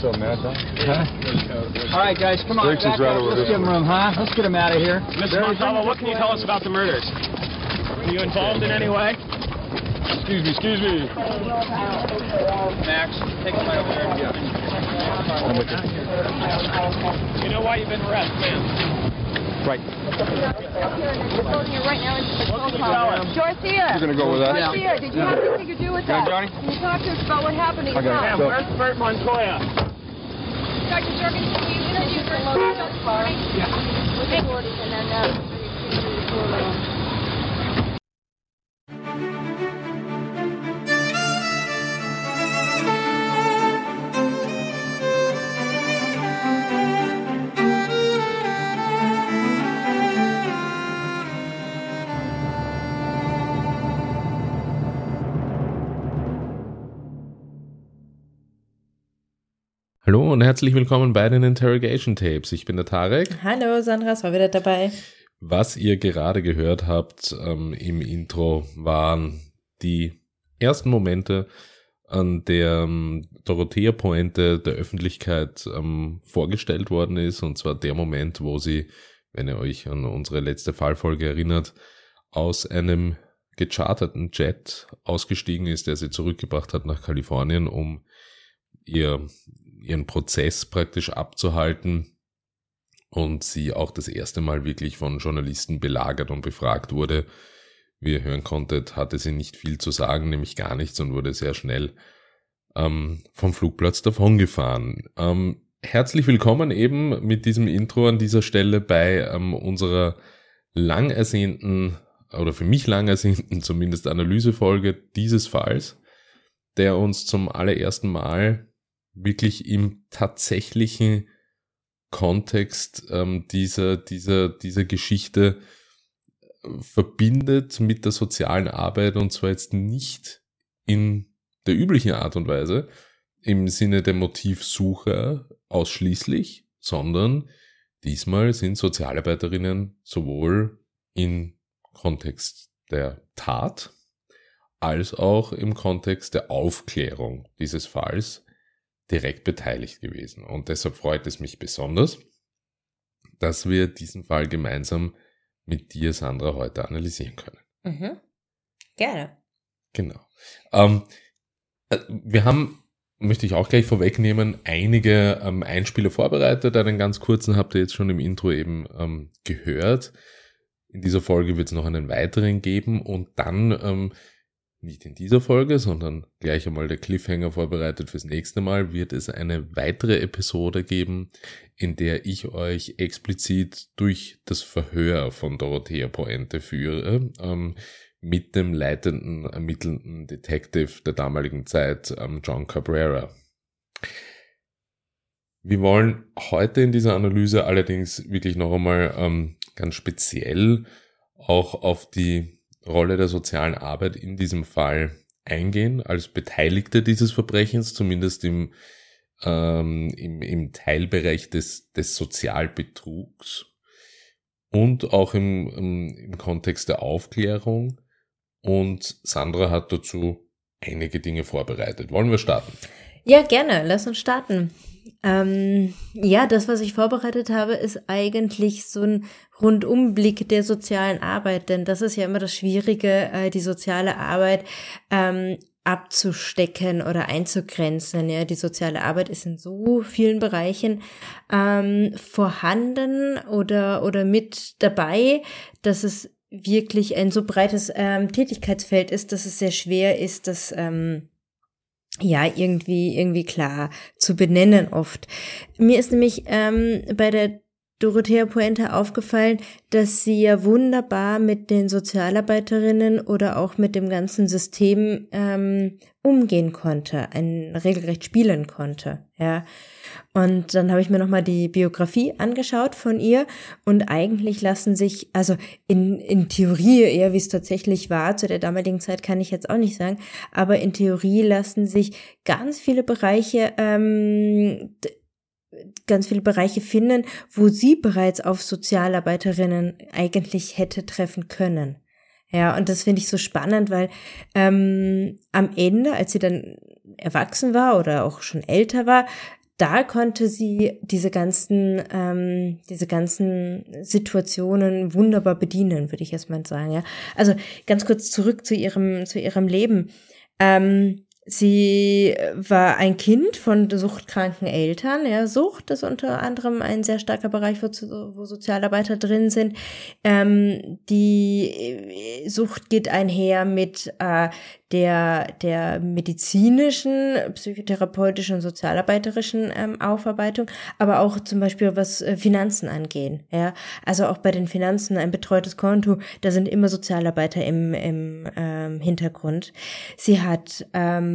What's up, man? Huh? All right, guys, come on. Briggs is right over Let's give him room, huh? Let's get him out of here. Mr. Montalvo, what can you tell us about the murders? Are you involved in any way? Excuse me, excuse me. Max, take him right over there. I'm with you. You know why you've been arrested, ma'am? Right. We're you right now into the What can you car. tell us? Dorothea! You're gonna go with us? Dorothea, did you have anything to do with that? Johnny? Can you talk to us about what happened to I your got it. Ma'am, So- where's Bert Montoya? Dr. Jorgensen, you interviewed her? Yeah. With Hallo und herzlich willkommen bei den Interrogation Tapes. Ich bin der Tarek. Hallo, Sandra ist mal wieder dabei. Was ihr gerade gehört habt ähm, im Intro waren die ersten Momente, an der ähm, Dorothea Pointe der Öffentlichkeit ähm, vorgestellt worden ist. Und zwar der Moment, wo sie, wenn ihr euch an unsere letzte Fallfolge erinnert, aus einem gecharterten Jet ausgestiegen ist, der sie zurückgebracht hat nach Kalifornien, um ihr, ihren Prozess praktisch abzuhalten und sie auch das erste Mal wirklich von Journalisten belagert und befragt wurde. Wie ihr hören konntet, hatte sie nicht viel zu sagen, nämlich gar nichts und wurde sehr schnell ähm, vom Flugplatz davongefahren. Ähm, herzlich willkommen eben mit diesem Intro an dieser Stelle bei ähm, unserer lang ersehnten oder für mich lang ersehnten zumindest Analysefolge dieses Falls, der uns zum allerersten Mal wirklich im tatsächlichen Kontext ähm, dieser, dieser, dieser Geschichte äh, verbindet mit der sozialen Arbeit und zwar jetzt nicht in der üblichen Art und Weise im Sinne der Motivsuche ausschließlich, sondern diesmal sind Sozialarbeiterinnen sowohl in Kontext der Tat als auch im Kontext der Aufklärung dieses Falls direkt beteiligt gewesen. Und deshalb freut es mich besonders, dass wir diesen Fall gemeinsam mit dir, Sandra, heute analysieren können. Mhm. Gerne. Genau. Ähm, äh, wir haben, möchte ich auch gleich vorwegnehmen, einige ähm, Einspieler vorbereitet. Einen ganz kurzen habt ihr jetzt schon im Intro eben ähm, gehört. In dieser Folge wird es noch einen weiteren geben und dann ähm, nicht in dieser Folge, sondern gleich einmal der Cliffhanger vorbereitet fürs nächste Mal, wird es eine weitere Episode geben, in der ich euch explizit durch das Verhör von Dorothea Poente führe, ähm, mit dem leitenden, ermittelnden Detective der damaligen Zeit, ähm, John Cabrera. Wir wollen heute in dieser Analyse allerdings wirklich noch einmal ähm, ganz speziell auch auf die Rolle der sozialen Arbeit in diesem Fall eingehen, als Beteiligte dieses Verbrechens, zumindest im, ähm, im, im Teilbereich des, des Sozialbetrugs und auch im, im, im Kontext der Aufklärung. Und Sandra hat dazu einige Dinge vorbereitet. Wollen wir starten? Ja, gerne. Lass uns starten. Ähm, ja, das, was ich vorbereitet habe, ist eigentlich so ein Rundumblick der sozialen Arbeit, denn das ist ja immer das Schwierige, äh, die soziale Arbeit ähm, abzustecken oder einzugrenzen. Ja, die soziale Arbeit ist in so vielen Bereichen ähm, vorhanden oder oder mit dabei, dass es wirklich ein so breites ähm, Tätigkeitsfeld ist, dass es sehr schwer ist, das ähm, ja, irgendwie, irgendwie klar zu benennen oft. Mir ist nämlich ähm, bei der Dorothea Puente aufgefallen, dass sie ja wunderbar mit den Sozialarbeiterinnen oder auch mit dem ganzen System ähm, umgehen konnte, ein regelrecht spielen konnte, ja. Und dann habe ich mir nochmal die Biografie angeschaut von ihr und eigentlich lassen sich, also in, in Theorie, eher wie es tatsächlich war, zu der damaligen Zeit kann ich jetzt auch nicht sagen, aber in Theorie lassen sich ganz viele Bereiche, ähm, ganz viele Bereiche finden, wo sie bereits auf Sozialarbeiterinnen eigentlich hätte treffen können. Ja, und das finde ich so spannend, weil ähm, am Ende, als sie dann erwachsen war oder auch schon älter war, da konnte sie diese ganzen, ähm, diese ganzen Situationen wunderbar bedienen, würde ich erstmal sagen. Ja, also ganz kurz zurück zu ihrem, zu ihrem Leben. Ähm, Sie war ein Kind von suchtkranken Eltern. Ja, Sucht ist unter anderem ein sehr starker Bereich, wo, wo Sozialarbeiter drin sind. Ähm, die Sucht geht einher mit äh, der, der medizinischen, psychotherapeutischen und sozialarbeiterischen ähm, Aufarbeitung, aber auch zum Beispiel was äh, Finanzen angehen. Ja, also auch bei den Finanzen ein betreutes Konto, da sind immer Sozialarbeiter im, im ähm, Hintergrund. Sie hat, ähm,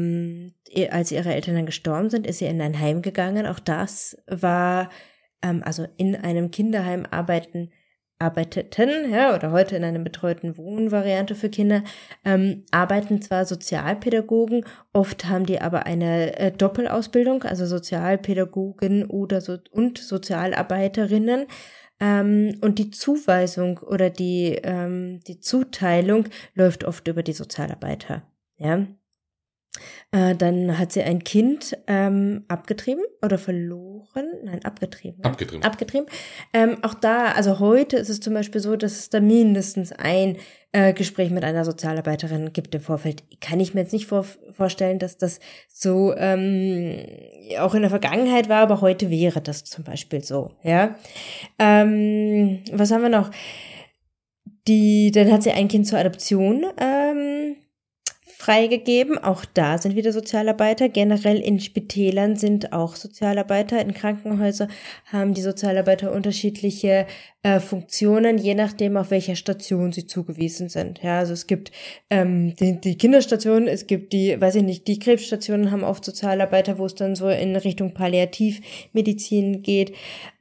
als ihre Eltern dann gestorben sind, ist sie in ein Heim gegangen. Auch das war, ähm, also in einem Kinderheim arbeiten arbeiteten, ja, oder heute in einer betreuten Wohnvariante für Kinder, ähm, arbeiten zwar Sozialpädagogen, oft haben die aber eine äh, Doppelausbildung, also Sozialpädagogin oder so, und Sozialarbeiterinnen. Ähm, und die Zuweisung oder die, ähm, die Zuteilung läuft oft über die Sozialarbeiter. Ja. Äh, dann hat sie ein Kind ähm, abgetrieben oder verloren. Nein, abgetrieben. Abgetrieben. Abgetrieben. Ähm, auch da, also heute ist es zum Beispiel so, dass es da mindestens ein äh, Gespräch mit einer Sozialarbeiterin gibt im Vorfeld. Kann ich mir jetzt nicht vor vorstellen, dass das so ähm, auch in der Vergangenheit war, aber heute wäre das zum Beispiel so. Ja. Ähm, was haben wir noch? Die, dann hat sie ein Kind zur Adoption ähm, freigegeben. Auch da sind wieder Sozialarbeiter. Generell in Spitälern sind auch Sozialarbeiter. In Krankenhäusern haben die Sozialarbeiter unterschiedliche äh, Funktionen, je nachdem, auf welcher Station sie zugewiesen sind. Ja, also es gibt ähm, die, die Kinderstation, es gibt die, weiß ich nicht, die Krebsstationen haben oft Sozialarbeiter, wo es dann so in Richtung Palliativmedizin geht.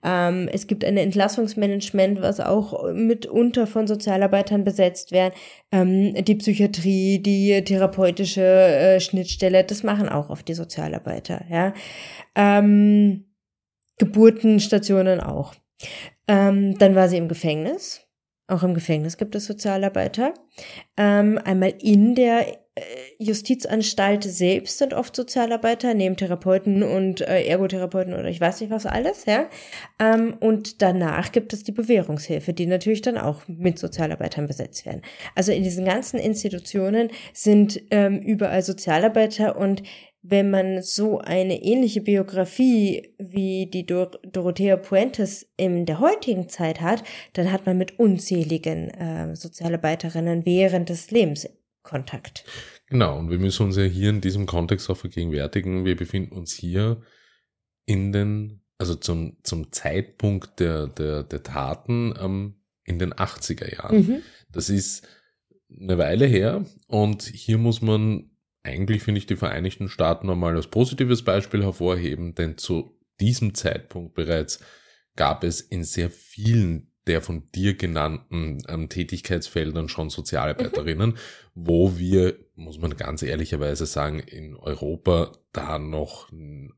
Ähm, es gibt ein Entlassungsmanagement, was auch mitunter von Sozialarbeitern besetzt werden. Ähm, die Psychiatrie, die therapeutische äh, Schnittstelle, das machen auch oft die Sozialarbeiter. Ja. Ähm, Geburtenstationen auch. Ähm, dann war sie im Gefängnis. Auch im Gefängnis gibt es Sozialarbeiter. Ähm, einmal in der äh, Justizanstalt selbst sind oft Sozialarbeiter, neben Therapeuten und äh, Ergotherapeuten oder ich weiß nicht was alles, ja. Ähm, und danach gibt es die Bewährungshilfe, die natürlich dann auch mit Sozialarbeitern besetzt werden. Also in diesen ganzen Institutionen sind ähm, überall Sozialarbeiter und wenn man so eine ähnliche Biografie wie die Dor Dorothea Puentes in der heutigen Zeit hat, dann hat man mit unzähligen äh, Sozialarbeiterinnen während des Lebens Kontakt. Genau, und wir müssen uns ja hier in diesem Kontext auch vergegenwärtigen, wir befinden uns hier in den, also zum, zum Zeitpunkt der, der, der Taten ähm, in den 80er Jahren. Mhm. Das ist eine Weile her und hier muss man eigentlich finde ich die Vereinigten Staaten einmal als positives Beispiel hervorheben, denn zu diesem Zeitpunkt bereits gab es in sehr vielen der von dir genannten ähm, Tätigkeitsfeldern schon Sozialarbeiterinnen, mhm. wo wir, muss man ganz ehrlicherweise sagen, in Europa da noch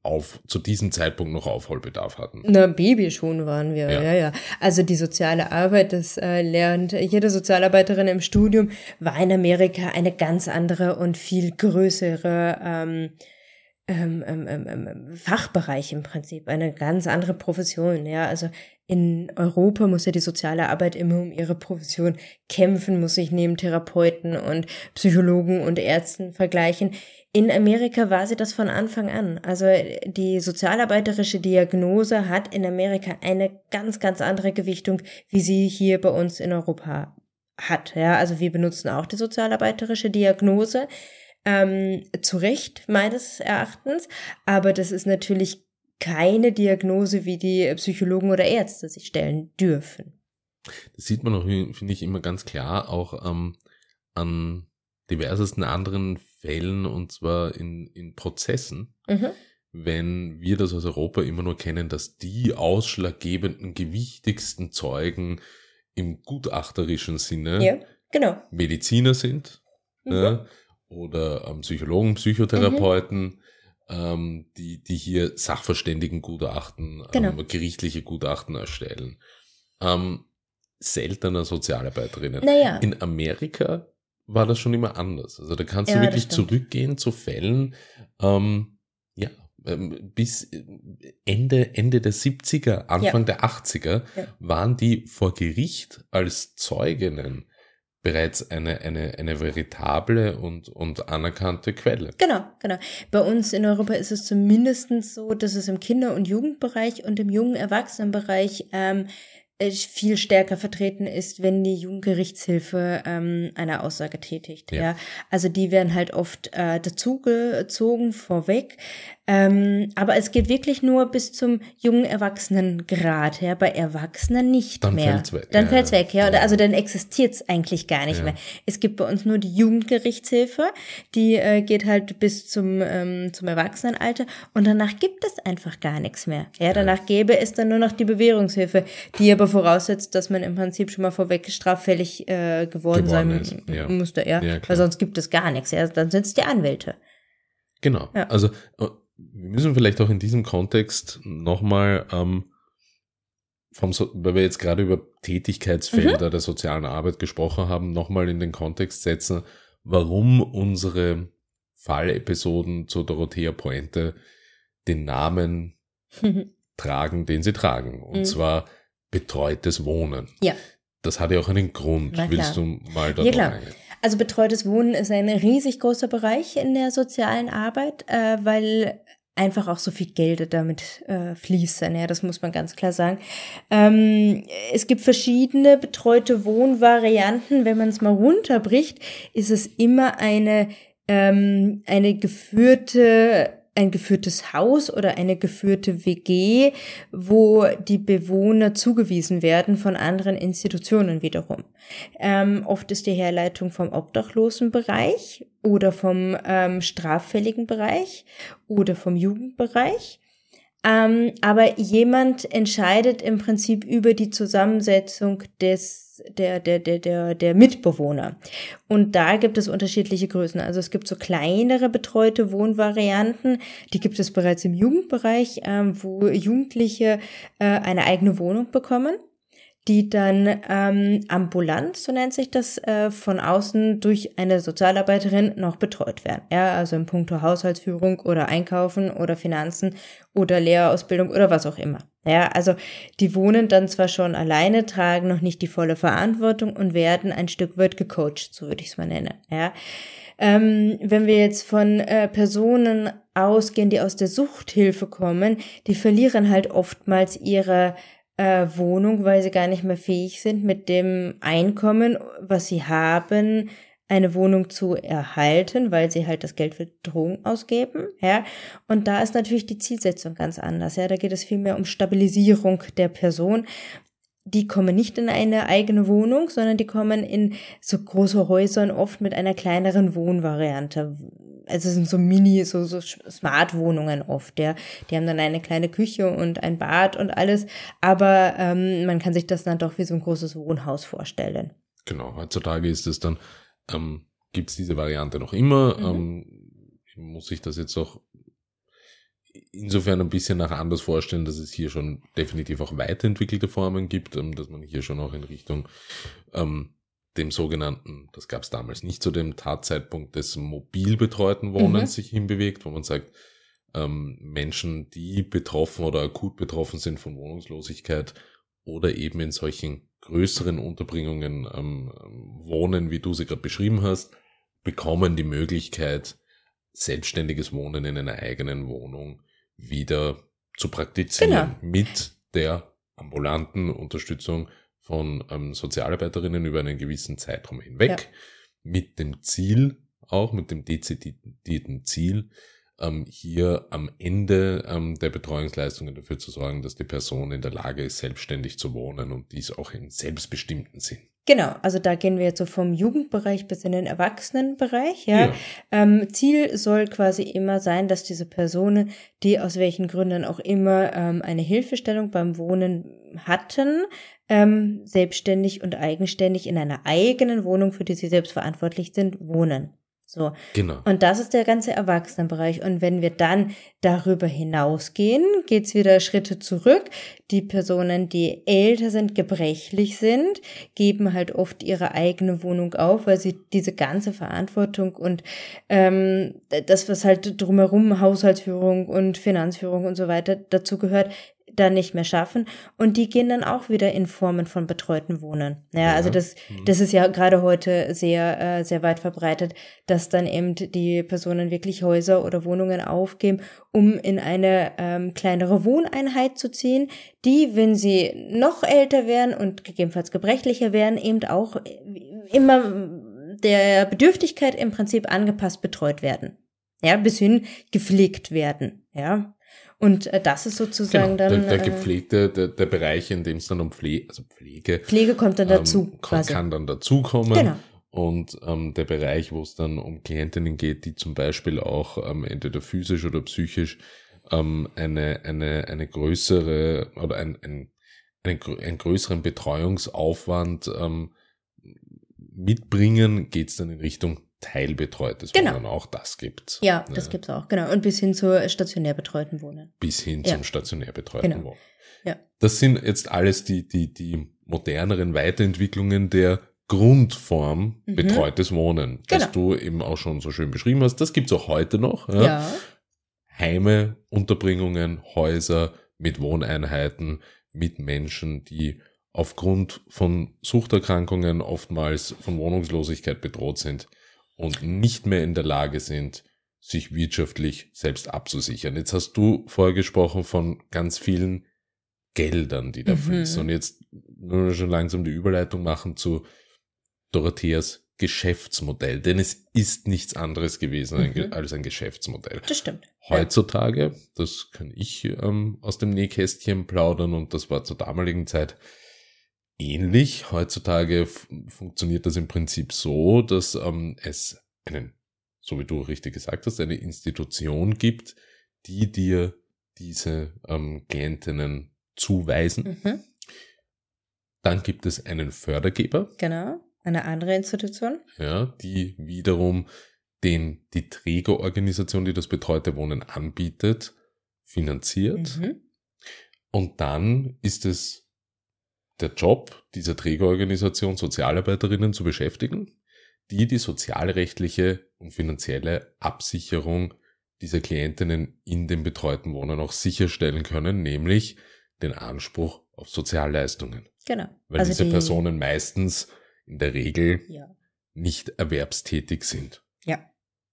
auf, zu diesem Zeitpunkt noch Aufholbedarf hatten. Na, Baby schon waren wir, ja, ja. ja. Also die soziale Arbeit, das äh, lernt jede Sozialarbeiterin im Studium, war in Amerika eine ganz andere und viel größere ähm, ähm, ähm, ähm, ähm Fachbereich im Prinzip, eine ganz andere Profession, ja. Also in Europa muss ja die soziale Arbeit immer um ihre Profession kämpfen, muss sich neben Therapeuten und Psychologen und Ärzten vergleichen. In Amerika war sie das von Anfang an. Also die sozialarbeiterische Diagnose hat in Amerika eine ganz, ganz andere Gewichtung, wie sie hier bei uns in Europa hat. Ja, also wir benutzen auch die sozialarbeiterische Diagnose. Ähm, zu Recht meines Erachtens, aber das ist natürlich keine Diagnose, wie die Psychologen oder Ärzte sich stellen dürfen. Das sieht man auch, finde ich, immer ganz klar auch ähm, an diversesten anderen Fällen und zwar in, in Prozessen. Mhm. Wenn wir das aus Europa immer nur kennen, dass die ausschlaggebenden, gewichtigsten Zeugen im gutachterischen Sinne ja, genau. Mediziner sind mhm. ja, oder ähm, Psychologen, Psychotherapeuten, mhm ähm, die, die hier Sachverständigengutachten, genau. ähm, gerichtliche Gutachten erstellen. Ähm, seltener Sozialarbeiterinnen. Naja. In Amerika war das schon immer anders. Also da kannst ja, du wirklich zurückgehen zu Fällen, ähm, ja, ähm, bis Ende, Ende der 70er, Anfang der 80er Ja. waren die vor Gericht als Zeuginnen bereits eine, eine, eine veritable und, und anerkannte Quelle. Genau, genau. Bei uns in Europa ist es zumindest so, dass es im Kinder- und Jugendbereich und im jungen Erwachsenenbereich ähm, äh, viel stärker vertreten ist, wenn die Jugendgerichtshilfe ähm, eine Aussage tätigt. Ja. Ja. also die werden halt oft äh, dazugezogen vorweg. Ähm, aber es geht wirklich nur bis zum jungen Erwachsenengrad. Ja, bei Erwachsenen nicht Dann mehr. fällt's weg, Dann ja, fällt's weg. Ja, oder also dann existiert's eigentlich gar nicht Ja. mehr. Es gibt bei uns nur die Jugendgerichtshilfe, die äh, geht halt bis zum, ähm, zum Erwachsenenalter und danach gibt es einfach gar nichts mehr. Ja, danach gäbe es dann nur noch die Bewährungshilfe, die aber voraussetzt, dass man im Prinzip schon mal vorweg straffällig äh, geworden, Geworden sein ist, ja. musste. Ja, weil sonst gibt es gar nichts. Ja, dann sind's die Anwälte. Genau. Ja. Also wir müssen vielleicht auch in diesem Kontext nochmal, ähm, vom so weil wir jetzt gerade über Mhm. Tätigkeitsfelder der sozialen Arbeit gesprochen haben, nochmal in den Kontext setzen, warum unsere Fallepisoden zu Dorothea Pointe den Namen tragen, den sie tragen. Und Mhm. zwar betreutes Wohnen. Ja. Das hat ja auch einen Grund. Willst du mal da Ja, eingehen? Also betreutes Wohnen ist ein riesig großer Bereich in der sozialen Arbeit, äh, weil einfach auch so viel Geld damit äh, fließen. Ja, das muss man ganz klar sagen. Ähm, es gibt verschiedene betreute Wohnvarianten. Wenn man es mal runterbricht, ist es immer eine ähm, eine geführte ein geführtes Haus oder eine geführte WG, wo die Bewohner zugewiesen werden von anderen Institutionen wiederum. Ähm, oft ist die Herleitung vom obdachlosen Bereich oder vom ähm, straffälligen Bereich oder vom Jugendbereich. Ähm, aber jemand entscheidet im Prinzip über die Zusammensetzung des, der, der, der, der, der Mitbewohner. Und da gibt es unterschiedliche Größen. Also es gibt so kleinere betreute Wohnvarianten, die gibt es bereits im Jugendbereich, ähm, wo Jugendliche äh, eine eigene Wohnung bekommen die dann ähm, ambulant, so nennt sich das, äh, von außen durch eine Sozialarbeiterin noch betreut werden. Ja, also in puncto Haushaltsführung oder Einkaufen oder Finanzen oder Lehrerausbildung oder was auch immer. Ja, also die wohnen dann zwar schon alleine, tragen noch nicht die volle Verantwortung und werden ein Stück weit gecoacht, so würde ich es mal nennen. Ja. Ähm, wenn wir jetzt von äh, Personen ausgehen, die aus der Suchthilfe kommen, die verlieren halt oftmals ihre äh, Wohnung, weil sie gar nicht mehr fähig sind, mit dem Einkommen, was sie haben, eine Wohnung zu erhalten, weil sie halt das Geld für Drogen ausgeben, ja. Und da ist natürlich die Zielsetzung ganz anders, ja. Da geht es vielmehr um Stabilisierung der Person. Die kommen nicht in eine eigene Wohnung, sondern die kommen in so große Häusern oft mit einer kleineren Wohnvariante. Also es sind so Mini, so, so Smart-Wohnungen oft, ja. Die haben dann eine kleine Küche und ein Bad und alles, aber ähm, man kann sich das dann doch wie so ein großes Wohnhaus vorstellen. Genau, heutzutage ist es dann, ähm, gibt es diese Variante noch immer. Mhm. Ähm, muss ich das jetzt auch insofern ein bisschen nach anders vorstellen, dass es hier schon definitiv auch weiterentwickelte Formen gibt, ähm, dass man hier schon auch in Richtung ähm, dem sogenannten, das gab es damals nicht zu dem Tatzeitpunkt des mobil betreuten Wohnens Mhm. sich hinbewegt, wo man sagt, ähm, Menschen, die betroffen oder akut betroffen sind von Wohnungslosigkeit oder eben in solchen größeren Unterbringungen ähm, wohnen, wie du sie gerade beschrieben hast, bekommen die Möglichkeit, selbstständiges Wohnen in einer eigenen Wohnung wieder zu praktizieren mit der ambulanten Unterstützung von ähm, Sozialarbeiterinnen über einen gewissen Zeitraum hinweg, Ja. mit dem Ziel, auch mit dem dezidierten Ziel, ähm, hier am Ende ähm, der Betreuungsleistungen dafür zu sorgen, dass die Person in der Lage ist, selbstständig zu wohnen und dies auch im selbstbestimmten Sinn. Genau, also da gehen wir jetzt so vom Jugendbereich bis in den Erwachsenenbereich. Ja. Ja. Ähm, Ziel soll quasi immer sein, dass diese Personen, die aus welchen Gründen auch immer ähm, eine Hilfestellung beim Wohnen hatten, ähm, selbstständig und eigenständig in einer eigenen Wohnung, für die sie selbst verantwortlich sind, wohnen. So. Genau. Und das ist der ganze Erwachsenenbereich. Und wenn wir dann darüber hinausgehen, geht's wieder Schritte zurück. Die Personen, die älter sind, gebrechlich sind, geben halt oft ihre eigene Wohnung auf, weil sie diese ganze Verantwortung und ähm, das, was halt drumherum Haushaltsführung und Finanzführung und so weiter dazu gehört, dann nicht mehr schaffen und die gehen dann auch wieder in Formen von betreuten Wohnen. Ja, Ja. also das, Mhm. das ist ja gerade heute sehr, äh, sehr weit verbreitet, dass dann eben die Personen wirklich Häuser oder Wohnungen aufgeben, um in eine ähm, kleinere Wohneinheit zu ziehen, die, wenn sie noch älter werden und gegebenenfalls gebrechlicher werden, eben auch immer der Bedürftigkeit im Prinzip angepasst betreut werden. Ja, bis hin gepflegt werden. Ja. Und äh, das ist sozusagen Genau, dann. der, der äh, gepflegte, der, der Bereich, in dem es dann um Pflege, also Pflege Pflege kommt dann dazu, ähm, kann, kann dann dazukommen. Genau. Und ähm, der Bereich, wo es dann um Klientinnen geht, die zum Beispiel auch ähm, entweder physisch oder psychisch ähm, eine, eine, eine größere oder ein, ein, einen, einen größeren Betreuungsaufwand ähm, mitbringen, geht es dann in Richtung teilbetreutes Genau. Wohnen. Auch das gibt's. Ja, das gibt's auch, genau. Und bis hin zur stationär betreuten Wohnen. bis hin Ja. zum stationär betreuten Genau. Wohnen. Ja. Das sind jetzt alles die, die, die moderneren Weiterentwicklungen der Grundform Mhm. betreutes Wohnen, das Genau. du eben auch schon so schön beschrieben hast. Das gibt's auch heute noch. Ja. Ja? Heime, Unterbringungen, Häuser mit Wohneinheiten, mit Menschen, die aufgrund von Suchterkrankungen oftmals von Wohnungslosigkeit bedroht sind und nicht mehr in der Lage sind, sich wirtschaftlich selbst abzusichern. Jetzt hast du vorher gesprochen von ganz vielen Geldern, die da Mhm. fließen. Und jetzt nur schon langsam die Überleitung machen zu Dorotheas Geschäftsmodell. Denn es ist nichts anderes gewesen Mhm. als ein Geschäftsmodell. Das stimmt. Heutzutage, das kann ich ähm, aus dem Nähkästchen plaudern und das war zur damaligen Zeit ähnlich. Heutzutage funktioniert das im Prinzip so, dass ähm, es einen, so wie du richtig gesagt hast, eine Institution gibt, die dir diese ähm, Klientinnen zuweisen. Mhm. Dann gibt es einen Fördergeber, Genau. Eine andere Institution. ja, die wiederum den, die Trägerorganisation, die das betreute Wohnen anbietet, finanziert. Mhm. Und dann ist es der Job dieser Trägerorganisation, Sozialarbeiterinnen zu beschäftigen, die die sozialrechtliche und finanzielle Absicherung dieser Klientinnen in dem betreuten Wohnen auch sicherstellen können, nämlich den Anspruch auf Sozialleistungen. Genau. Weil also diese die, Personen meistens in der Regel Ja. nicht erwerbstätig sind. Ja.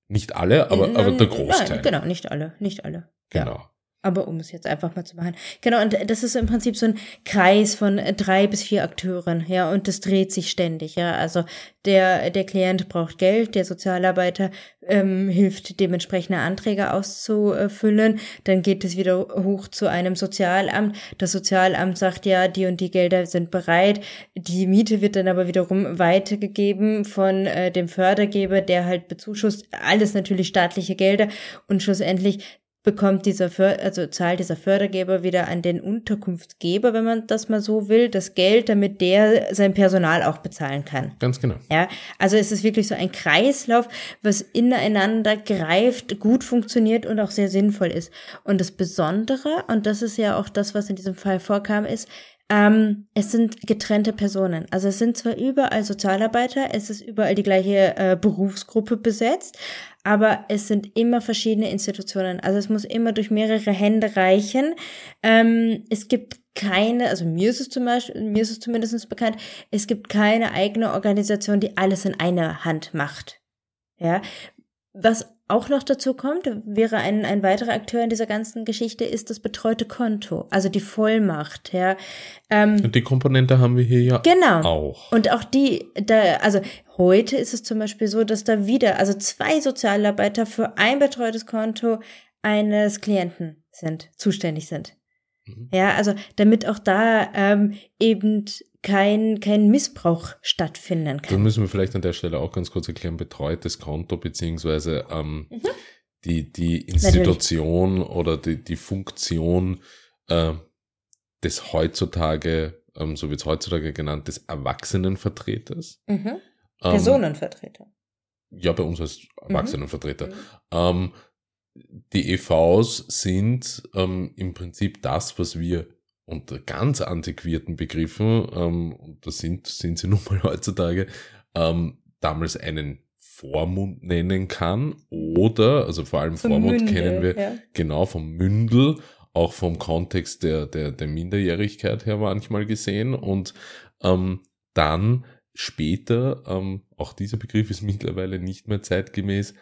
Nicht alle, aber, aber der Nein, Großteil. genau, nicht alle. Nicht alle. Ja. Aber um es jetzt einfach mal zu machen. Genau, und das ist im Prinzip so ein Kreis von drei bis vier Akteuren, ja, und das dreht sich ständig, ja. Also der, der Klient braucht Geld, der Sozialarbeiter ähm, hilft, dementsprechende Anträge auszufüllen. Dann geht es wieder hoch zu einem Sozialamt. Das Sozialamt sagt, ja, die und die Gelder sind bereit. Die Miete wird dann aber wiederum weitergegeben von äh, dem Fördergeber, der halt bezuschusst. Alles natürlich staatliche Gelder. Und schlussendlich bekommt dieser För also zahlt dieser Fördergeber wieder an den Unterkunftsgeber, wenn man das mal so will, das Geld, damit der sein Personal auch bezahlen kann. Ganz genau. Ja, also es ist wirklich so ein Kreislauf, was ineinander greift, gut funktioniert und auch sehr sinnvoll ist. Und das Besondere, und das ist ja auch das, was in diesem Fall vorkam, ist, ähm, es sind getrennte Personen. Also es sind zwar überall Sozialarbeiter, es ist überall die gleiche äh, Berufsgruppe besetzt, aber es sind immer verschiedene Institutionen. Also es muss immer durch mehrere Hände reichen. Ähm, es gibt keine, also mir ist es zum Beispiel, mir ist es zumindest bekannt, es gibt keine eigene Organisation, die alles in einer Hand macht. Ja. Was auch noch dazu kommt, wäre ein, ein weiterer Akteur in dieser ganzen Geschichte, ist das betreute Konto, also die Vollmacht, ja. Ähm, Und die Komponente haben wir hier ja Genau. auch. und auch die, da, also heute ist es zum Beispiel so, dass da wieder, also zwei Sozialarbeiter für ein betreutes Konto eines Klienten sind, zuständig sind. Mhm. Ja, also damit auch da ähm, eben kein, kein Missbrauch stattfinden Dann kann. müssen wir vielleicht an der Stelle auch ganz kurz erklären, betreutes Konto beziehungsweise ähm, Mhm. die, die Institution oder die, die Funktion äh, des heutzutage, ähm, so wird es heutzutage genannt, des Erwachsenenvertreters. Mhm. Ähm, Personenvertreter. Ja, bei uns als Erwachsenenvertreter. Ähm, die EVs sind ähm, im Prinzip das, was wir unter ganz antiquierten Begriffen, ähm, und das sind, sind sie nun mal heutzutage, ähm, damals einen Vormund nennen kann oder, also vor allem Vom Vormund Mündel, kennen wir ja. genau vom Mündel, auch vom Kontext der, der, der Minderjährigkeit her manchmal gesehen und ähm, dann später, ähm, auch dieser Begriff ist mittlerweile nicht mehr zeitgemäß,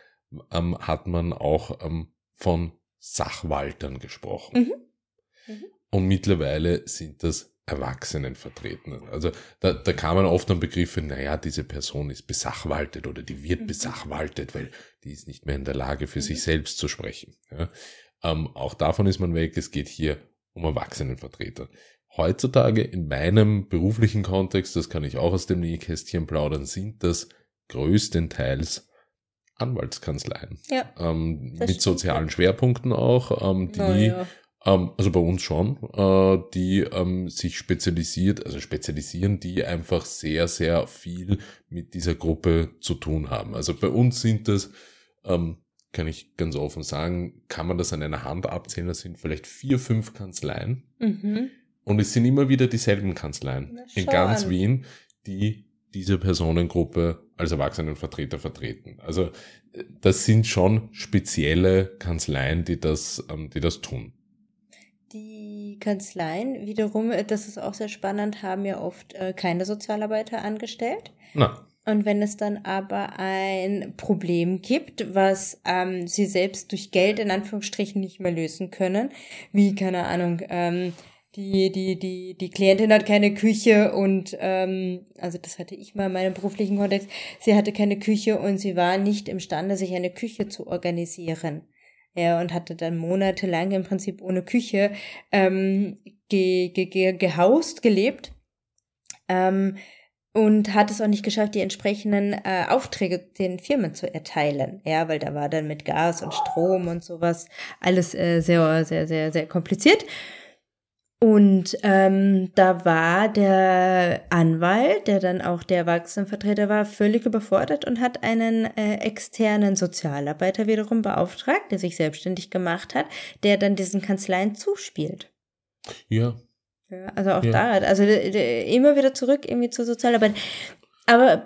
ähm, hat man auch ähm, von Sachwaltern gesprochen. Mhm. Mhm. Und mittlerweile sind das Erwachsenenvertretenden. Also da, da kann man oft an Begriffe, naja, diese Person ist besachwaltet oder die wird Mhm. besachwaltet, weil die ist nicht mehr in der Lage, für sich selbst zu sprechen. Ja. Ähm, auch davon ist man weg, es geht hier um Erwachsenenvertreter. Heutzutage in meinem beruflichen Kontext, das kann ich auch aus dem Nähkästchen plaudern, sind das größtenteils Anwaltskanzleien. Ja. Ähm, mit sozialen Schwerpunkten auch, ähm, die, Naja. Ähm, also bei uns schon, äh, die ähm, sich spezialisiert, also spezialisieren, die einfach sehr, sehr viel mit dieser Gruppe zu tun haben. Also bei uns sind das, ähm, kann ich ganz offen sagen, kann man das an einer Hand abzählen, das sind vielleicht vier, fünf Kanzleien. Mhm. Und es sind immer wieder dieselben Kanzleien in ganz an. Wien, die diese Personengruppe als Erwachsenenvertreter vertreten. Also äh, das sind schon spezielle Kanzleien, die das, die das tun. Kanzleien wiederum, äh, das ist auch sehr spannend, haben ja oft äh, keine Sozialarbeiter angestellt. Na, Und wenn es dann aber ein Problem gibt, was ähm, sie selbst durch Geld in Anführungsstrichen nicht mehr lösen können, wie, keine Ahnung, ähm, die, die, die, die Klientin hat keine Küche und, ähm, also das hatte ich mal in meinem beruflichen Kontext, sie hatte keine Küche und sie war nicht imstande, sich eine Küche zu organisieren. Ja, und hatte dann monatelang im Prinzip ohne Küche ähm, ge, ge, ge, gehaust, gelebt. Ähm, und hat es auch nicht geschafft, die entsprechenden äh, Aufträge den Firmen zu erteilen. Ja, weil da war dann mit Gas und Strom und sowas alles äh, sehr, sehr, sehr, sehr kompliziert. Und ähm, da war der Anwalt, der dann auch der Erwachsenenvertreter war, völlig überfordert und hat einen äh, externen Sozialarbeiter wiederum beauftragt, der sich selbstständig gemacht hat, der dann diesen Kanzleien zuspielt. ja, Ja, also auch Ja. da, also d- immer wieder zurück irgendwie zur Sozialarbeit. Aber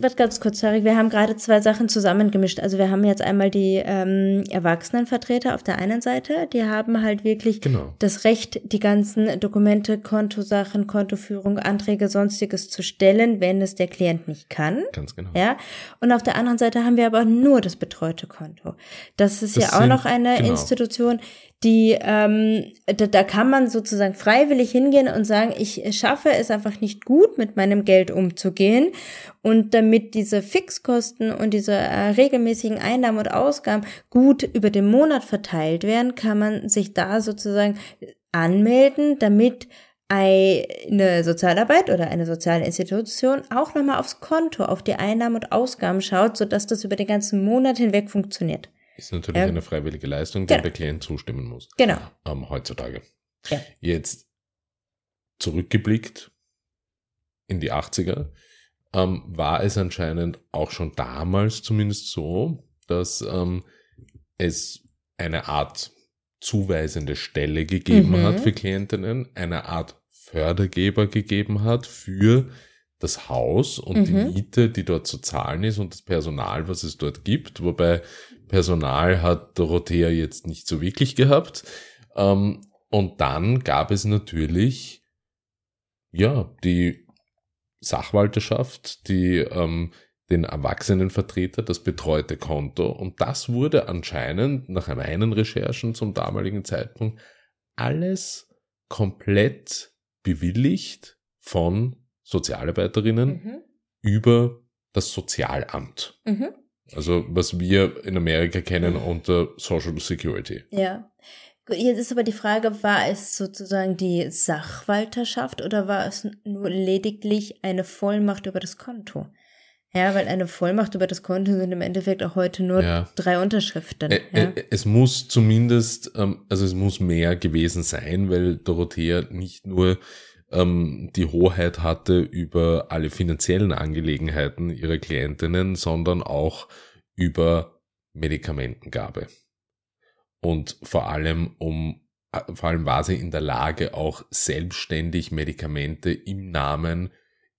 was ganz kurz, sorry, wir haben gerade zwei Sachen zusammengemischt. Also wir haben jetzt einmal die ähm, Erwachsenenvertreter auf der einen Seite, die haben halt wirklich genau. das Recht, die ganzen Dokumente, Kontosachen, Kontoführung, Anträge, sonstiges zu stellen, wenn es der Klient nicht kann. Ganz genau. Ja, und auf der anderen Seite haben wir aber nur das betreute Konto. Das ist Das ja auch sind- noch eine genau. Institution, die, ähm, da, da kann man sozusagen freiwillig hingehen und sagen, ich schaffe es einfach nicht gut, mit meinem Geld umzugehen. Und damit diese Fixkosten und diese äh, regelmäßigen Einnahmen und Ausgaben gut über den Monat verteilt werden, kann man sich da sozusagen anmelden, damit eine Sozialarbeit oder eine soziale Institution auch nochmal aufs Konto, auf die Einnahmen und Ausgaben schaut, sodass das über den ganzen Monat hinweg funktioniert. Ist natürlich Ja. eine freiwillige Leistung, der Genau. der Klient zustimmen muss. Genau. ähm, heutzutage. Ja. Jetzt zurückgeblickt in die 80er, ähm, war es anscheinend auch schon damals zumindest so, dass ähm, es eine Art zuweisende Stelle gegeben Mhm. hat für Klientinnen, eine Art Fördergeber gegeben hat für das Haus und die Mhm. Miete, die dort zu zahlen ist und das Personal, was es dort gibt. Wobei Personal hat Dorothea jetzt nicht so wirklich gehabt. Ähm, und dann gab es natürlich, ja, die Sachwalterschaft, die ähm, den Erwachsenenvertreter, das betreute Konto. Und das wurde anscheinend nach meinen Recherchen zum damaligen Zeitpunkt alles komplett bewilligt von Sozialarbeiterinnen Mhm. über das Sozialamt. Mhm. Also was wir in Amerika kennen unter Social Security. Ja. Gut, jetzt ist aber die Frage, war es sozusagen die Sachwalterschaft oder war es nur lediglich eine Vollmacht über das Konto? Ja, weil eine Vollmacht über das Konto sind im Endeffekt auch heute nur Ja. drei Unterschriften. Ä- ja. Es muss zumindest, ähm, also es muss mehr gewesen sein, weil Dorothea nicht nur ähm, die Hoheit hatte über alle finanziellen Angelegenheiten ihrer Klientinnen, sondern auch über Medikamentengabe. Und vor allem um vor allem war sie in der Lage, auch selbstständig Medikamente im Namen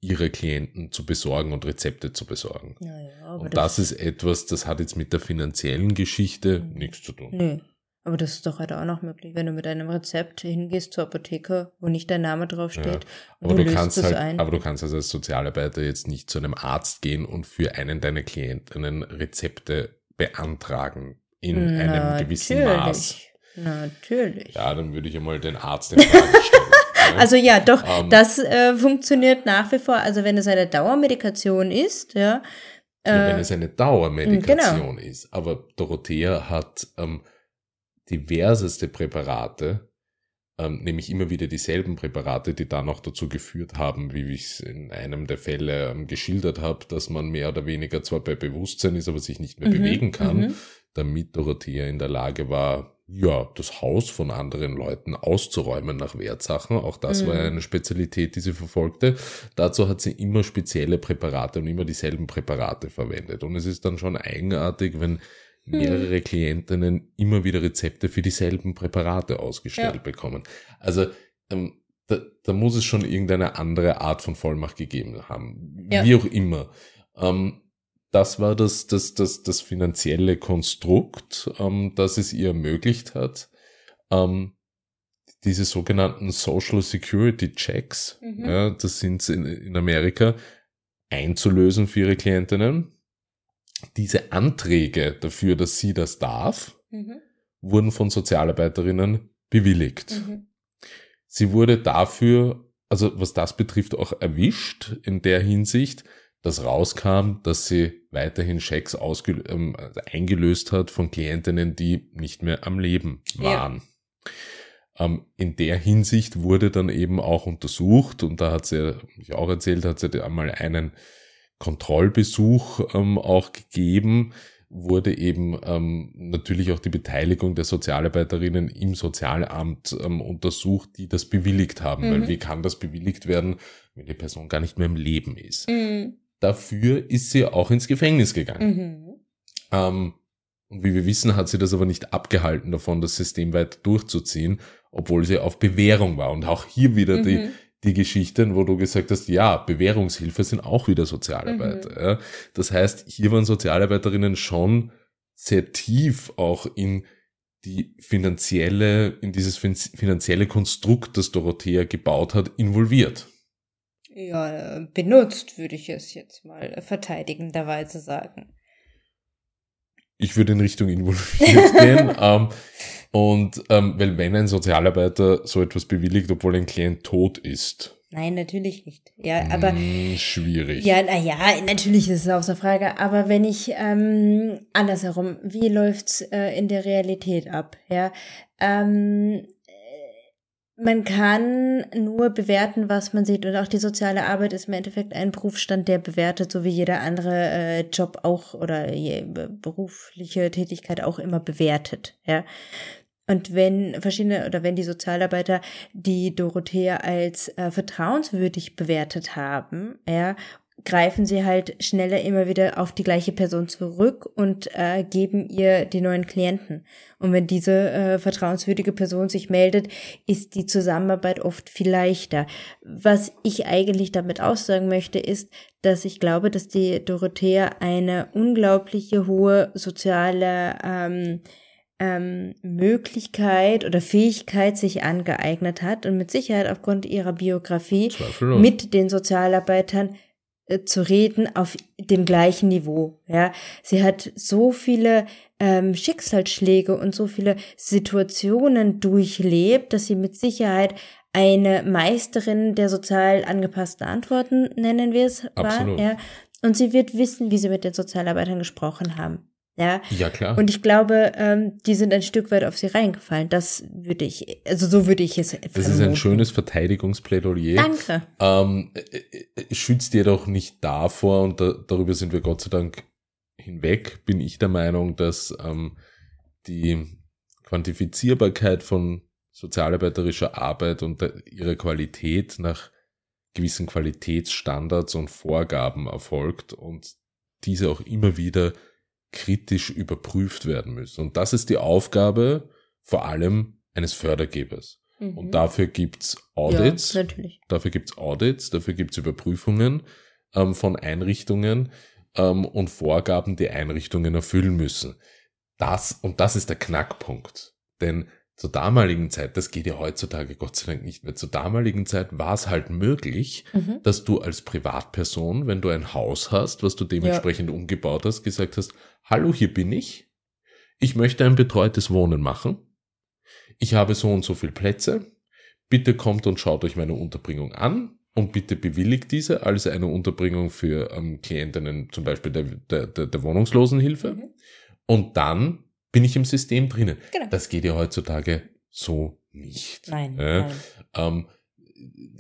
ihrer Klienten zu besorgen und Rezepte zu besorgen. Ja, ja, und das, ist etwas, das hat jetzt mit der finanziellen Geschichte Mhm. nichts zu tun. Nö. Aber das ist doch heute auch noch möglich, wenn du mit einem Rezept hingehst zur Apotheke, wo nicht dein Name draufsteht. und Aber du, löst kannst halt, ein. aber du kannst also als Sozialarbeiter jetzt nicht zu einem Arzt gehen und für einen deiner Klientinnen Rezepte beantragen in einem gewissen Maß. Natürlich. Ja, dann würde ich einmal den Arzt in Frage stellen. ja. Also ja, doch, Ähm. das äh, funktioniert nach wie vor. Also wenn es eine Dauermedikation ist, ja, Ja, äh, wenn es eine Dauermedikation ist. Aber Dorothea hat ähm, diverseste Präparate, ähm, nämlich immer wieder dieselben Präparate, die dann auch dazu geführt haben, wie ich es in einem der Fälle ähm, geschildert habe, dass man mehr oder weniger zwar bei Bewusstsein ist, aber sich nicht mehr Mhm, bewegen kann, mhm. damit Dorothea in der Lage war, ja, das Haus von anderen Leuten auszuräumen nach Wertsachen. Auch das war Mhm. eine Spezialität, die sie verfolgte. Dazu hat sie immer spezielle Präparate und immer dieselben Präparate verwendet. Und es ist dann schon eigenartig, wenn mehrere Klientinnen immer wieder Rezepte für dieselben Präparate ausgestellt Ja. bekommen. Also ähm, da, da muss es schon irgendeine andere Art von Vollmacht gegeben haben. Ja. Wie auch immer. Ähm, das war das, das, das, das finanzielle Konstrukt, ähm, das es ihr ermöglicht hat, ähm, diese sogenannten Social Security Checks, Mhm. ja, das sind in, in Amerika, einzulösen für ihre Klientinnen. Diese Anträge dafür, dass sie das darf, Mhm. wurden von Sozialarbeiterinnen bewilligt. Mhm. Sie wurde dafür, also was das betrifft, auch erwischt in der Hinsicht, dass rauskam, dass sie weiterhin Schecks ähm, eingelöst hat von Klientinnen, die nicht mehr am Leben Ja. waren. Ähm, in der Hinsicht wurde dann eben auch untersucht und da hat sie, hab ich auch erzählt, hat sie einmal einen Kontrollbesuch ähm, auch gegeben, wurde eben ähm, natürlich auch die Beteiligung der Sozialarbeiterinnen im Sozialamt ähm, untersucht, die das bewilligt haben. Weil Mhm. wie kann das bewilligt werden, wenn die Person gar nicht mehr im Leben ist? Mhm. Dafür ist sie auch ins Gefängnis gegangen. Mhm. Ähm, und wie wir wissen, hat sie das aber nicht abgehalten davon, das System weiter durchzuziehen, obwohl sie auf Bewährung war. Und auch hier wieder die, Mhm. Die Geschichten, wo du gesagt hast, ja, Bewährungshilfe sind auch wieder Sozialarbeit. Mhm. Ja. Das heißt, hier waren Sozialarbeiterinnen schon sehr tief auch in die finanzielle, in dieses fin- finanzielle Konstrukt, das Dorothea gebaut hat, involviert. Ja, benutzt, würde ich es jetzt mal verteidigenderweise sagen. ich würde in Richtung involviert gehen. Ähm, und ähm, weil wenn ein Sozialarbeiter so etwas bewilligt, obwohl ein Klient tot ist, Nein, natürlich nicht. Ja, aber mh, schwierig. Ja, na ja, natürlich ist es außer Frage. Aber wenn ich ähm, andersherum, wie läuft's äh, in der Realität ab? Ja, ähm, äh, man kann nur bewerten, was man sieht. Und auch die soziale Arbeit ist im Endeffekt ein Berufsstand, der bewertet, so wie jeder andere äh, Job auch oder je, berufliche Tätigkeit auch immer bewertet. Ja. Und wenn verschiedene oder wenn die Sozialarbeiter die Dorothea als äh, vertrauenswürdig bewertet haben, ja, greifen sie halt schneller immer wieder auf die gleiche Person zurück und äh, geben ihr die neuen Klienten. Und wenn diese äh, vertrauenswürdige Person sich meldet, ist die Zusammenarbeit oft viel leichter. Was ich eigentlich damit aussagen möchte, ist, dass ich glaube, dass die Dorothea eine unglaubliche hohe soziale ähm, ähm, Möglichkeit oder Fähigkeit sich angeeignet hat und mit Sicherheit aufgrund ihrer Biografie Zweifellos. mit den Sozialarbeitern äh, zu reden auf dem gleichen Niveau. Ja, sie hat so viele ähm, Schicksalsschläge und so viele Situationen durchlebt, dass sie mit Sicherheit eine Meisterin der sozial angepassten Antworten, nennen wir es, war. Absolut. Ja. Und sie wird wissen, wie sie mit den Sozialarbeitern gesprochen haben. Ja. Ja, klar. Und ich glaube, ähm, die sind ein Stück weit auf sie reingefallen. Das würde ich, also so würde ich es das ist ein vermuten. schönes Verteidigungsplädoyer. Danke. Ähm, äh, äh, schützt jedoch nicht davor, und da, darüber sind wir Gott sei Dank hinweg, bin ich der Meinung, dass ähm, die Quantifizierbarkeit von sozialarbeiterischer Arbeit und ihrer Qualität nach gewissen Qualitätsstandards und Vorgaben erfolgt und diese auch immer wieder kritisch überprüft werden müssen. Und das ist die Aufgabe vor allem eines Fördergebers. Mhm. Und dafür gibt's Audits, Ja, dafür gibt's Audits, dafür gibt's Überprüfungen ähm, von Einrichtungen ähm, und Vorgaben, die Einrichtungen erfüllen müssen. Das, und das ist der Knackpunkt. Denn zur damaligen Zeit, das geht ja heutzutage Gott sei Dank nicht mehr, zur damaligen Zeit war es halt möglich, Mhm. dass du als Privatperson, wenn du ein Haus hast, was du dementsprechend umgebaut hast, gesagt hast, hallo, hier bin ich, ich möchte ein betreutes Wohnen machen, ich habe so und so viele Plätze, bitte kommt und schaut euch meine Unterbringung an und bitte bewilligt diese als eine Unterbringung für ähm, Klientinnen zum Beispiel der, der, der, der Wohnungslosenhilfe. Mhm. und dann bin ich im System drinnen. Genau. Das geht ja heutzutage so nicht. Nein, Ja? nein. Ähm,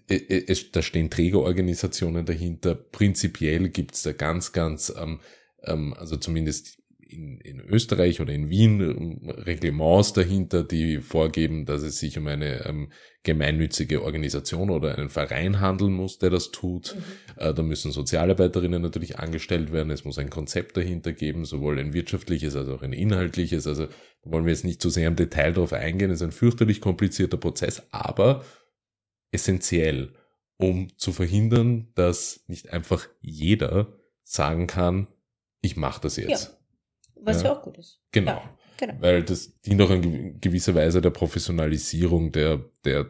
äh, äh, es, da stehen Trägerorganisationen dahinter. Prinzipiell gibt's da ganz, ganz, ähm, ähm, also zumindest in, in Österreich oder in Wien ähm, Reglements dahinter, die vorgeben, dass es sich um eine ähm, gemeinnützige Organisation oder einen Verein handeln muss, der das tut. Äh, da müssen Sozialarbeiterinnen natürlich angestellt werden. Es muss ein Konzept dahinter geben, sowohl ein wirtschaftliches als auch ein inhaltliches. Also da wollen wir jetzt nicht zu sehr im Detail darauf eingehen. Es ist ein fürchterlich komplizierter Prozess, aber essentiell, um zu verhindern, dass nicht einfach jeder sagen kann, ich mache das jetzt. Was ja. Ja. auch gut ist. Genau. Ja, genau. Weil das dient auch in gewisser Weise der Professionalisierung der, der,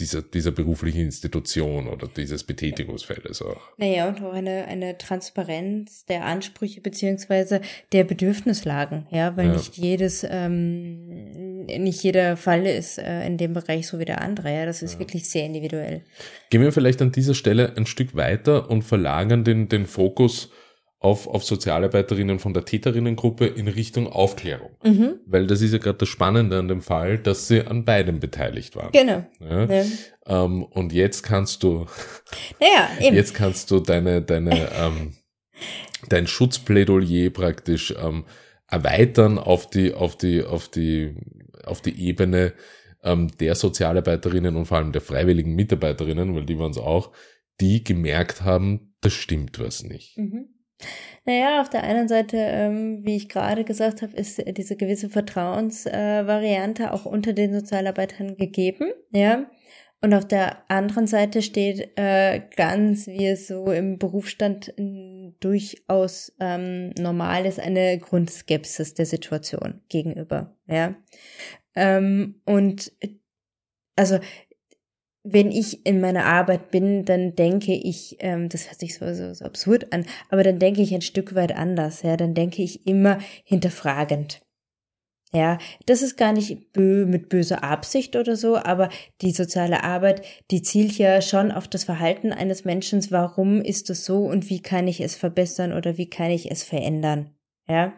dieser, dieser beruflichen Institution oder dieses Betätigungsfeldes auch. Naja, und auch eine, eine Transparenz der Ansprüche beziehungsweise der Bedürfnislagen, ja, weil Ja. nicht jedes, ähm, nicht jeder Fall ist äh, in dem Bereich so wie der andere, ja, das ist Ja. wirklich sehr individuell. Gehen wir vielleicht an dieser Stelle ein Stück weiter und verlagern den, den Fokus auf, auf Sozialarbeiterinnen von der Täterinnengruppe in Richtung Aufklärung. Mhm. Weil das ist ja gerade das Spannende an dem Fall, dass sie an beidem beteiligt waren. Genau. Ja? Ja. Ähm, und jetzt kannst du, Naja, eben. jetzt kannst du deine, deine, ähm, dein Schutzplädoyer praktisch ähm, erweitern auf die, auf die, auf die, auf die Ebene ähm, der Sozialarbeiterinnen und vor allem der freiwilligen Mitarbeiterinnen, weil die waren es auch, die gemerkt haben, da stimmt was nicht. Mhm. Naja, auf der einen Seite, ähm, wie ich gerade gesagt habe, ist äh, diese gewisse Vertrauensvariante äh, auch unter den Sozialarbeitern gegeben, ja. Und auf der anderen Seite steht äh, ganz, wie es so im Berufsstand durchaus ähm, normal ist, eine Grundskepsis der Situation gegenüber, ja. Ähm, und äh, also wenn ich in meiner Arbeit bin, dann denke ich, ähm, das hört sich so, so, so absurd an, aber dann denke ich ein Stück weit anders, ja, dann denke ich immer hinterfragend. Ja, das ist gar nicht bö mit böser Absicht oder so, aber die soziale Arbeit, die zielt ja schon auf das Verhalten eines Menschen. Warum ist es so und wie kann ich es verbessern oder wie kann ich es verändern? Ja.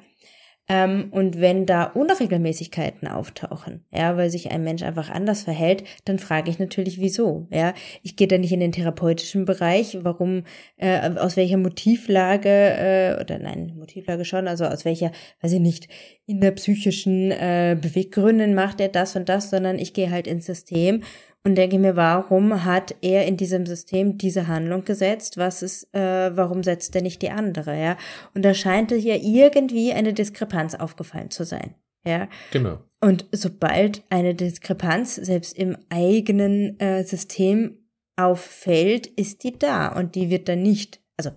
Ähm, und wenn da Unregelmäßigkeiten auftauchen, ja, weil sich ein Mensch einfach anders verhält, dann frage ich natürlich, wieso. Ja, ich gehe da nicht in den therapeutischen Bereich, warum, äh, aus welcher Motivlage äh, oder nein, Motivlage schon, also aus welcher, weiß ich nicht, in der psychischen äh, Beweggründen macht er das und das, sondern ich gehe halt ins System und denke mir, warum hat er in diesem System diese Handlung gesetzt? Was ist, äh, warum setzt er nicht die andere? Ja, und da scheint hier irgendwie eine Diskrepanz aufgefallen zu sein. Ja, Genau. und sobald eine Diskrepanz selbst im eigenen äh, System auffällt, ist die da und die wird dann nicht, also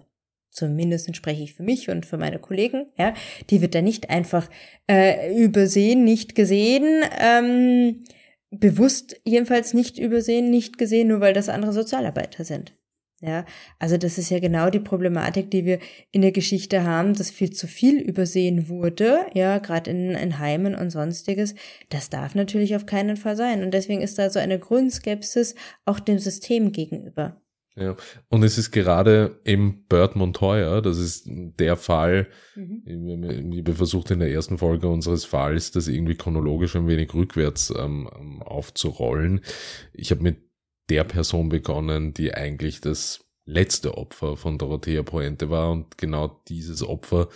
zumindest spreche ich für mich und für meine Kollegen, ja, die wird dann nicht einfach äh, übersehen, nicht gesehen, ähm, bewusst jedenfalls nicht übersehen, nicht gesehen, nur weil das andere Sozialarbeiter sind. Ja, also das ist ja genau die Problematik, die wir in der Geschichte haben, dass viel zu viel übersehen wurde, ja, gerade in, in Heimen und sonstiges. Das darf natürlich auf keinen Fall sein. Und deswegen ist da so eine Grundskepsis auch dem System gegenüber. Ja. Und es ist gerade eben Bert Montoya, das ist der Fall, Mhm. ich habe versucht in der ersten Folge unseres Falls, das irgendwie chronologisch ein wenig rückwärts ähm, aufzurollen. Ich habe mit der Person begonnen, die eigentlich das letzte Opfer von Dorothea Poente war und genau dieses Opfer,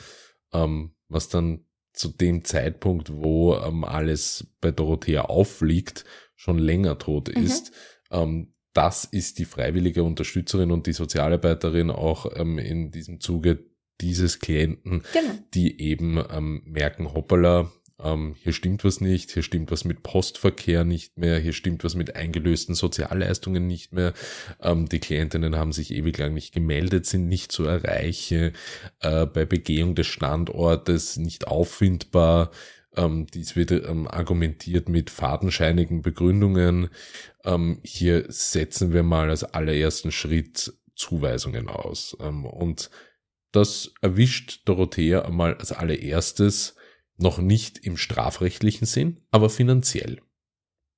ähm, was dann zu dem Zeitpunkt, wo ähm, alles bei Dorothea auffliegt, schon länger tot ist. Ähm, das ist die freiwillige Unterstützerin und die Sozialarbeiterin auch ähm, in diesem Zuge dieses Klienten, Genau. die eben ähm, merken, hoppala, ähm, hier stimmt was nicht, hier stimmt was mit Postverkehr nicht mehr, hier stimmt was mit eingelösten Sozialleistungen nicht mehr. Ähm, die Klientinnen haben sich ewig lang nicht gemeldet, sind nicht zu erreichen, äh, bei Begehung des Standortes nicht auffindbar. Ähm, dies wird ähm, argumentiert mit fadenscheinigen Begründungen. Ähm, hier setzen wir mal als allerersten Schritt Zuweisungen aus. Ähm, und das erwischt Dorothea einmal als allererstes noch nicht im strafrechtlichen Sinn, aber finanziell.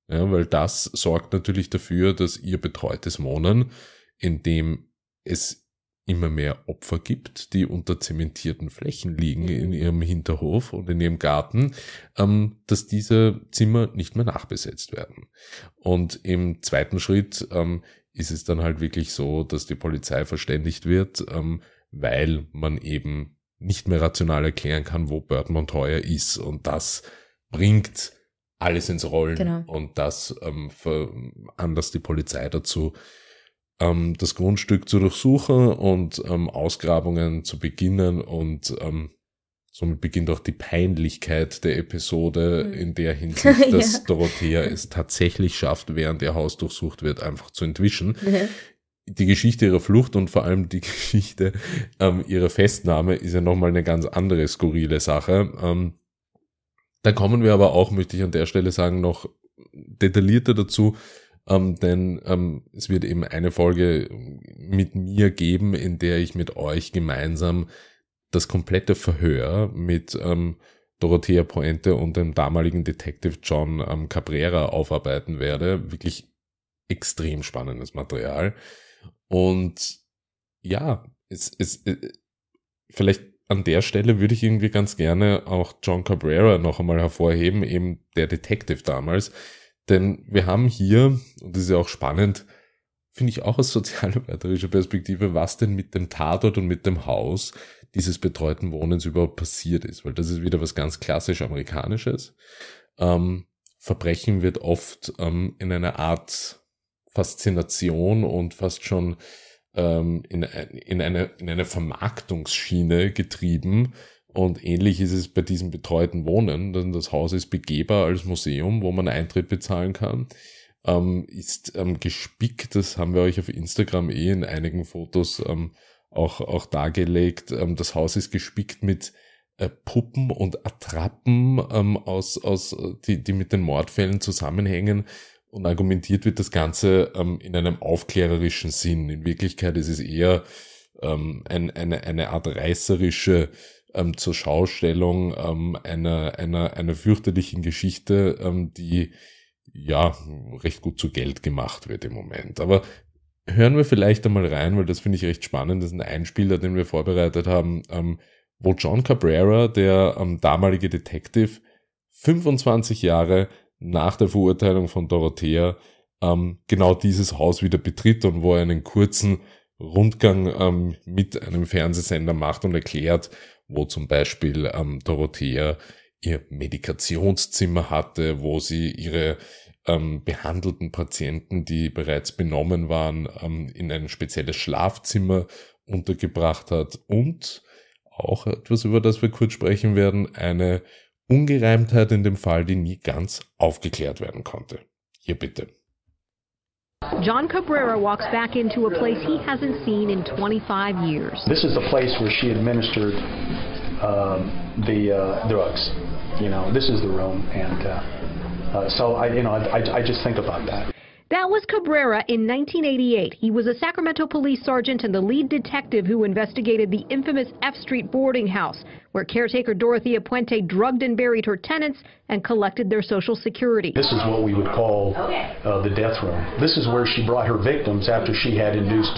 Ja, weil das sorgt natürlich dafür, dass ihr betreutes Wohnen, in dem es immer mehr Opfer gibt, die unter zementierten Flächen liegen in ihrem Hinterhof und in ihrem Garten, ähm, dass diese Zimmer nicht mehr nachbesetzt werden. Und im zweiten Schritt ähm, ist es dann halt wirklich so, dass die Polizei verständigt wird, ähm, weil man eben nicht mehr rational erklären kann, wo Burt Montoya ist. Und das bringt alles ins Rollen. Genau. Und das ähm, veranlasst die Polizei dazu, ähm, das Grundstück zu durchsuchen und ähm, Ausgrabungen zu beginnen. Und ähm, somit beginnt auch die Peinlichkeit der Episode Mhm. in der Hinsicht, dass Ja. Dorothea es tatsächlich schafft, während ihr Haus durchsucht wird, einfach zu entwischen Mhm. die Geschichte ihrer Flucht und vor allem die Geschichte ähm, ihrer Festnahme ist ja nochmal eine ganz andere skurrile Sache. Ähm, da kommen wir aber auch, möchte ich an der Stelle sagen, noch detaillierter dazu, ähm, denn ähm, es wird eben eine Folge mit mir geben, in der ich mit euch gemeinsam das komplette Verhör mit ähm, Dorothea Pointe und dem damaligen Detective John ähm, Cabrera aufarbeiten werde. Wirklich extrem spannendes Material. Und ja, es, es, äh, vielleicht an der Stelle würde ich irgendwie ganz gerne auch John Cabrera noch einmal hervorheben, eben der Detective damals. Denn wir haben hier, und das ist ja auch spannend, finde ich auch aus sozialarbeiterischer Perspektive, was denn mit dem Tatort und mit dem Haus dieses betreuten Wohnens überhaupt passiert ist. Weil das ist wieder was ganz klassisch Amerikanisches. Ähm, Verbrechen wird oft ähm, in einer Art Faszination und fast schon ähm, in, in, eine, in eine Vermarktungsschiene getrieben. Und ähnlich ist es bei diesem betreuten Wohnen, denn das Haus ist begehbar als Museum, wo man Eintritt bezahlen kann. Ähm, ist ähm, gespickt, das haben wir euch auf Instagram eh in einigen Fotos ähm, auch, auch dargelegt. Ähm, das Haus ist gespickt mit äh, Puppen und Attrappen ähm, aus, aus, äh, die, die mit den Mordfällen zusammenhängen. Und argumentiert wird das Ganze ähm, in einem aufklärerischen Sinn. In Wirklichkeit ist es eher ein, eine, eine Art reißerische ähm, zur Schaustellung ähm, einer, einer, einer fürchterlichen Geschichte, ähm, die ja recht gut zu Geld gemacht wird im Moment. Aber hören wir vielleicht einmal rein, weil das finde ich recht spannend. Das ist ein Einspieler, den wir vorbereitet haben, ähm, wo John Cabrera, der ähm, damalige Detective, 25 Jahre nach der Verurteilung von Dorothea ähm, genau dieses Haus wieder betritt und wo er einen kurzen Rundgang ähm, mit einem Fernsehsender macht und erklärt, wo zum Beispiel ähm, Dorothea ihr Medikationszimmer hatte, wo sie ihre ähm, behandelten Patienten, die bereits benommen waren, ähm, in ein spezielles Schlafzimmer untergebracht hat und auch etwas, über das wir kurz sprechen werden, eine Ungereimtheit in dem Fall, die nie ganz aufgeklärt werden konnte. Hier bitte. John Cabrera walks back into a place he hasn't seen in 25 years. This is the place where she administered um, the uh, drugs. You know, this is the room, and uh, uh, so I, you know, I, I just think about that. That was Cabrera in 1988. He was a Sacramento police sergeant and the lead detective who investigated the infamous F Street boarding house, where caretaker Dorothea Puente drugged and buried her tenants and collected their social security. This is what we would call uh, the death room. This is where she brought her victims after she had induced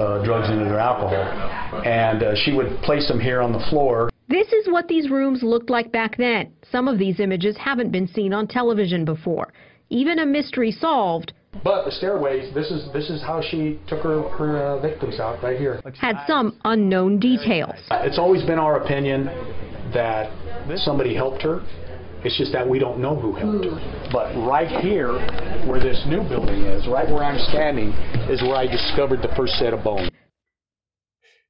uh, drugs into their alcohol, and uh, she would place them here on the floor. This is what these rooms looked like back then. Some of these images haven't been seen on television before. Even a mystery solved But the stairways, this is this is how she took her her uh, victims out right here. had some unknown details. It's always been our opinion that somebody helped her It's just that we don't know who helped her. But right here, where this new building is, right where I'm standing, is where I discovered the first set of bones.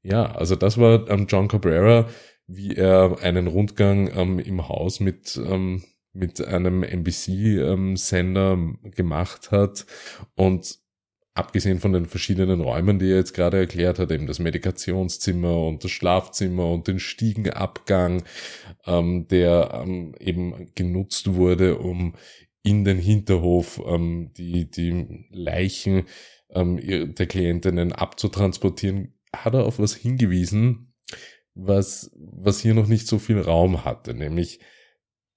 Ja, also das war ähm, John Cabrera, wie er einen Rundgang ähm, im Haus mit, ähm, mit einem NBC-Sender ähm, gemacht hat. Und abgesehen von den verschiedenen Räumen, die er jetzt gerade erklärt hat, eben das Medikationszimmer und das Schlafzimmer und den Stiegenabgang, ähm, der ähm, eben genutzt wurde, um in den Hinterhof ähm, die, die Leichen ähm, der Klientinnen abzutransportieren, hat er auf was hingewiesen, was, was hier noch nicht so viel Raum hatte, nämlich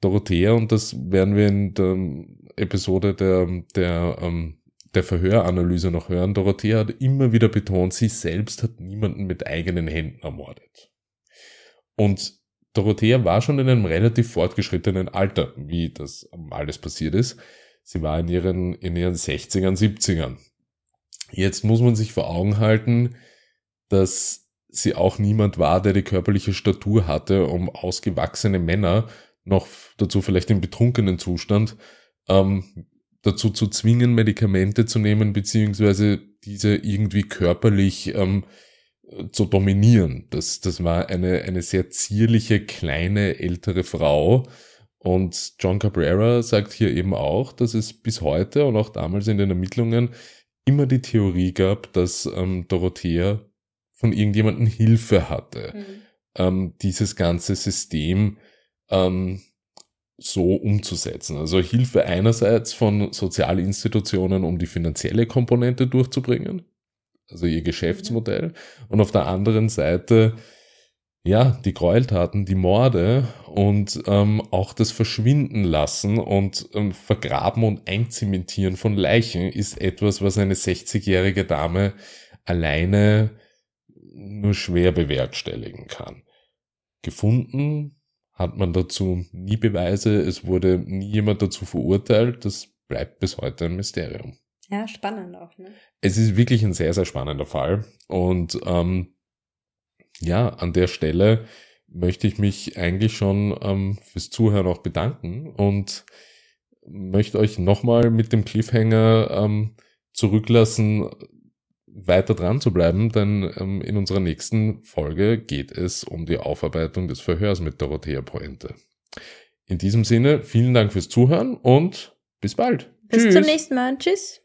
Dorothea, und das werden wir in der Episode der, der, ähm, der Verhöranalyse noch hören. Dorothea hat immer wieder betont, sie selbst hat niemanden mit eigenen Händen ermordet. Und Dorothea war schon in einem relativ fortgeschrittenen Alter, wie das alles passiert ist. Sie war in ihren, in ihren 60ern, 70ern. Jetzt muss man sich vor Augen halten, dass sie auch niemand war, der die körperliche Statur hatte, um ausgewachsene Männer, noch dazu vielleicht im betrunkenen Zustand, ähm, dazu zu zwingen, Medikamente zu nehmen, beziehungsweise diese irgendwie körperlich ähm, zu dominieren. Das, das war eine, eine sehr zierliche, kleine, ältere Frau. Und John Cabrera sagt hier eben auch, dass es bis heute und auch damals in den Ermittlungen immer die Theorie gab, dass ähm, Dorothea von irgendjemandem Hilfe hatte, mhm. ähm, dieses ganze System ähm, so umzusetzen. Also Hilfe einerseits von Sozialinstitutionen, um die finanzielle Komponente durchzubringen, also ihr Geschäftsmodell, und auf der anderen Seite ja, die Gräueltaten, die Morde und ähm, auch das Verschwinden lassen und ähm, Vergraben und Einzementieren von Leichen ist etwas, was eine 60-jährige Dame alleine nur schwer bewerkstelligen kann. Gefunden hat man dazu nie Beweise, es wurde nie jemand dazu verurteilt, das bleibt bis heute ein Mysterium. Ja, spannend auch, ne? Es ist wirklich ein sehr, sehr spannender Fall. Und ähm, ja, an der Stelle möchte ich mich eigentlich schon ähm, fürs Zuhören auch bedanken und möchte euch nochmal mit dem Cliffhanger ähm, zurücklassen, weiter dran zu bleiben, denn ähm, in unserer nächsten Folge geht es um die Aufarbeitung des Verhörs mit Dorothea Pointe. In diesem Sinne, vielen Dank fürs Zuhören und bis bald. Bis Tschüss. zum nächsten Mal. Tschüss.